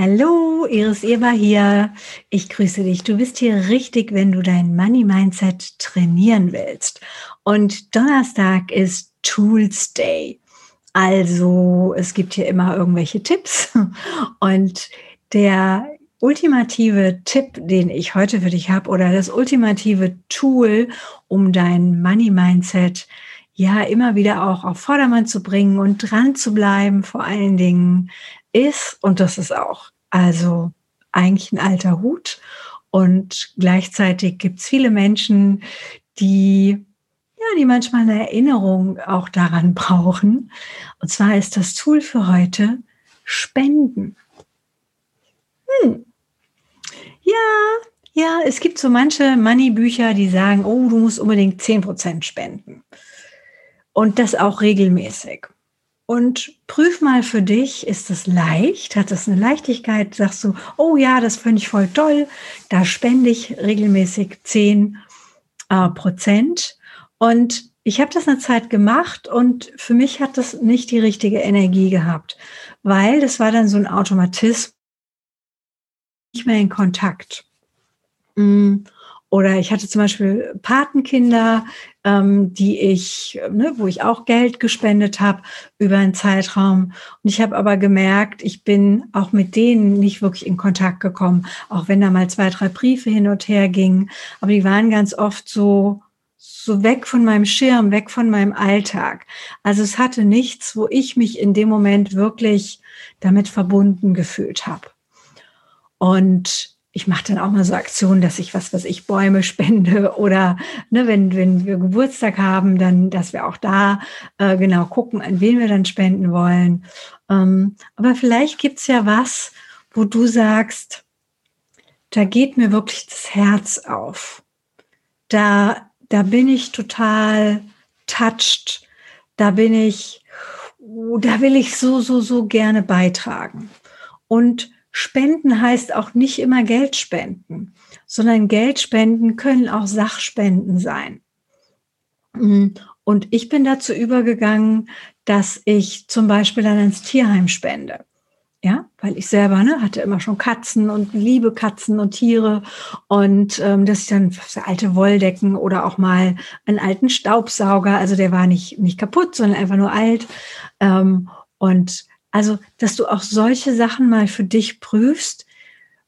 Hallo, Iris Eber hier. Ich grüße dich. Du bist hier richtig, wenn du dein Money Mindset trainieren willst. Und Donnerstag ist Tools Day. Also es gibt hier immer irgendwelche Tipps. Und der ultimative Tipp, den ich heute für dich habe, oder das ultimative Tool, um dein Money Mindset ja immer wieder auch auf Vordermann zu bringen und dran zu bleiben, vor allen Dingen, ist, und das ist auch also eigentlich ein alter Hut. Und gleichzeitig gibt es viele Menschen, die ja, die manchmal eine Erinnerung auch daran brauchen. Und zwar ist das Tool für heute Spenden. Hm. Ja, ja, es gibt so manche Money-Bücher, die sagen, oh, du musst unbedingt 10% spenden. Und das auch regelmäßig. Und prüf mal für dich, ist es leicht? Hat es eine Leichtigkeit? Sagst du, oh ja, das finde ich voll toll. Da spende ich regelmäßig 10 äh, Prozent. Und ich habe das eine Zeit gemacht und für mich hat das nicht die richtige Energie gehabt, weil das war dann so ein Automatismus, nicht mehr in Kontakt. Mm. Oder ich hatte zum Beispiel Patenkinder, ähm, die ich, ne, wo ich auch Geld gespendet habe über einen Zeitraum. Und ich habe aber gemerkt, ich bin auch mit denen nicht wirklich in Kontakt gekommen, auch wenn da mal zwei, drei Briefe hin und her gingen. Aber die waren ganz oft so, so weg von meinem Schirm, weg von meinem Alltag. Also es hatte nichts, wo ich mich in dem Moment wirklich damit verbunden gefühlt habe. Und ich mache dann auch mal so Aktionen, dass ich was, was ich Bäume spende oder ne, wenn, wenn wir Geburtstag haben, dann, dass wir auch da äh, genau gucken, an wen wir dann spenden wollen. Ähm, aber vielleicht gibt's ja was, wo du sagst, da geht mir wirklich das Herz auf. Da, da bin ich total touched. Da bin ich, da will ich so, so, so gerne beitragen. Und Spenden heißt auch nicht immer Geld spenden, sondern Geld spenden können auch Sachspenden sein. Mm, und ich bin dazu übergegangen, dass ich zum Beispiel dann ins Tierheim spende. Ja, weil ich selber ne, hatte immer schon Katzen und liebe Katzen und Tiere und ähm, dass ich dann alte Wolldecken oder auch mal einen alten Staubsauger, also der war nicht nicht kaputt, sondern einfach nur alt ähm, und also, dass du auch solche Sachen mal für dich prüfst.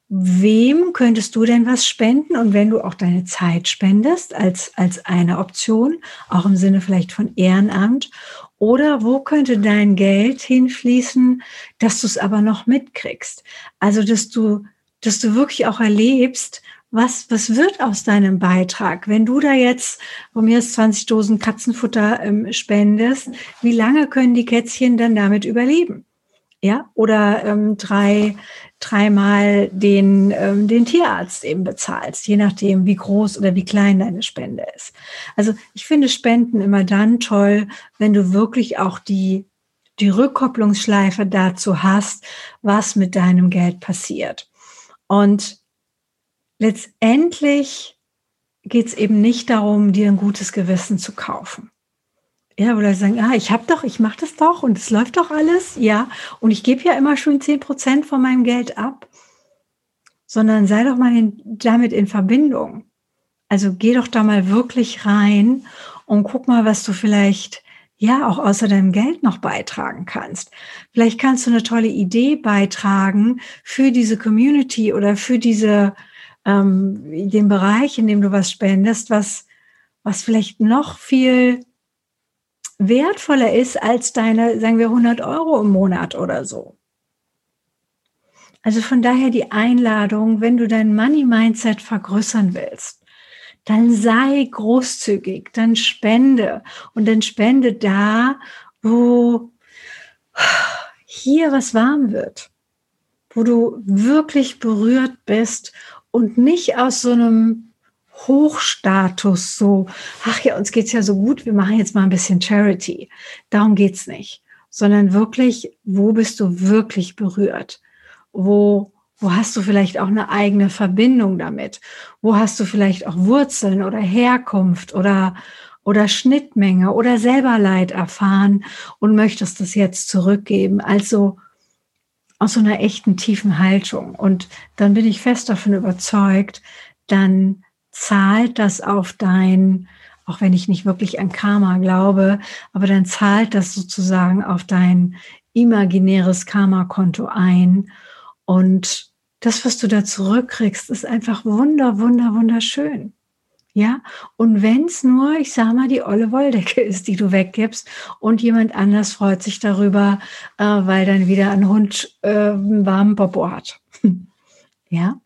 Wem könntest du denn was spenden? Und wenn du auch deine Zeit spendest als, als eine Option, auch im Sinne vielleicht von Ehrenamt, oder wo könnte dein Geld hinfließen, dass du es aber noch mitkriegst? Also, dass du, dass du wirklich auch erlebst, was, was wird aus deinem Beitrag? Wenn du da jetzt von mir 20 Dosen Katzenfutter ähm, spendest, wie lange können die Kätzchen dann damit überleben? Ja, oder ähm, drei, dreimal den, ähm, den Tierarzt eben bezahlst, je nachdem, wie groß oder wie klein deine Spende ist. Also ich finde Spenden immer dann toll, wenn du wirklich auch die, die Rückkopplungsschleife dazu hast, was mit deinem Geld passiert. Und letztendlich geht es eben nicht darum, dir ein gutes Gewissen zu kaufen. Ja, oder sagen, ah, ich habe doch, ich mache das doch und es läuft doch alles, ja. Und ich gebe ja immer schon 10 Prozent von meinem Geld ab. Sondern sei doch mal in, damit in Verbindung. Also geh doch da mal wirklich rein und guck mal, was du vielleicht ja auch außer deinem Geld noch beitragen kannst. Vielleicht kannst du eine tolle Idee beitragen für diese Community oder für diese ähm, den Bereich, in dem du was spendest, was was vielleicht noch viel wertvoller ist als deine, sagen wir, 100 Euro im Monat oder so. Also von daher die Einladung, wenn du dein Money Mindset vergrößern willst, dann sei großzügig, dann spende und dann spende da, wo hier was warm wird, wo du wirklich berührt bist und nicht aus so einem Hochstatus, so, ach ja, uns geht's ja so gut, wir machen jetzt mal ein bisschen Charity. Darum geht's nicht, sondern wirklich, wo bist du wirklich berührt? Wo, wo hast du vielleicht auch eine eigene Verbindung damit? Wo hast du vielleicht auch Wurzeln oder Herkunft oder, oder Schnittmenge oder selber Leid erfahren und möchtest das jetzt zurückgeben? Also, aus so einer echten tiefen Haltung. Und dann bin ich fest davon überzeugt, dann zahlt das auf dein, auch wenn ich nicht wirklich an Karma glaube, aber dann zahlt das sozusagen auf dein imaginäres Karma-Konto ein. Und das, was du da zurückkriegst, ist einfach wunder, wunder, wunderschön. Ja, und wenn es nur, ich sage mal, die olle Wolldecke ist, die du weggibst und jemand anders freut sich darüber, äh, weil dann wieder ein Hund äh, einen warmen Popo hat. ja,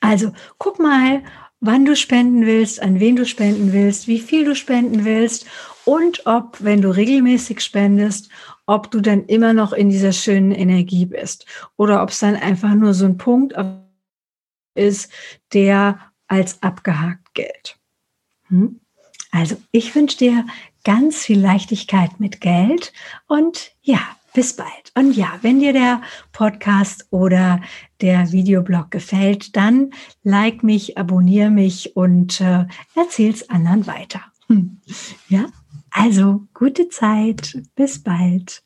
also guck mal, wann du spenden willst, an wen du spenden willst, wie viel du spenden willst und ob, wenn du regelmäßig spendest, ob du dann immer noch in dieser schönen Energie bist oder ob es dann einfach nur so ein Punkt ist, der als abgehakt gilt. Hm? Also ich wünsche dir ganz viel Leichtigkeit mit Geld und ja, bis bald. Und ja, wenn dir der Podcast oder der Videoblog gefällt, dann like mich, abonniere mich und äh, erzähl's anderen weiter. Hm. Ja, also gute Zeit. Bis bald.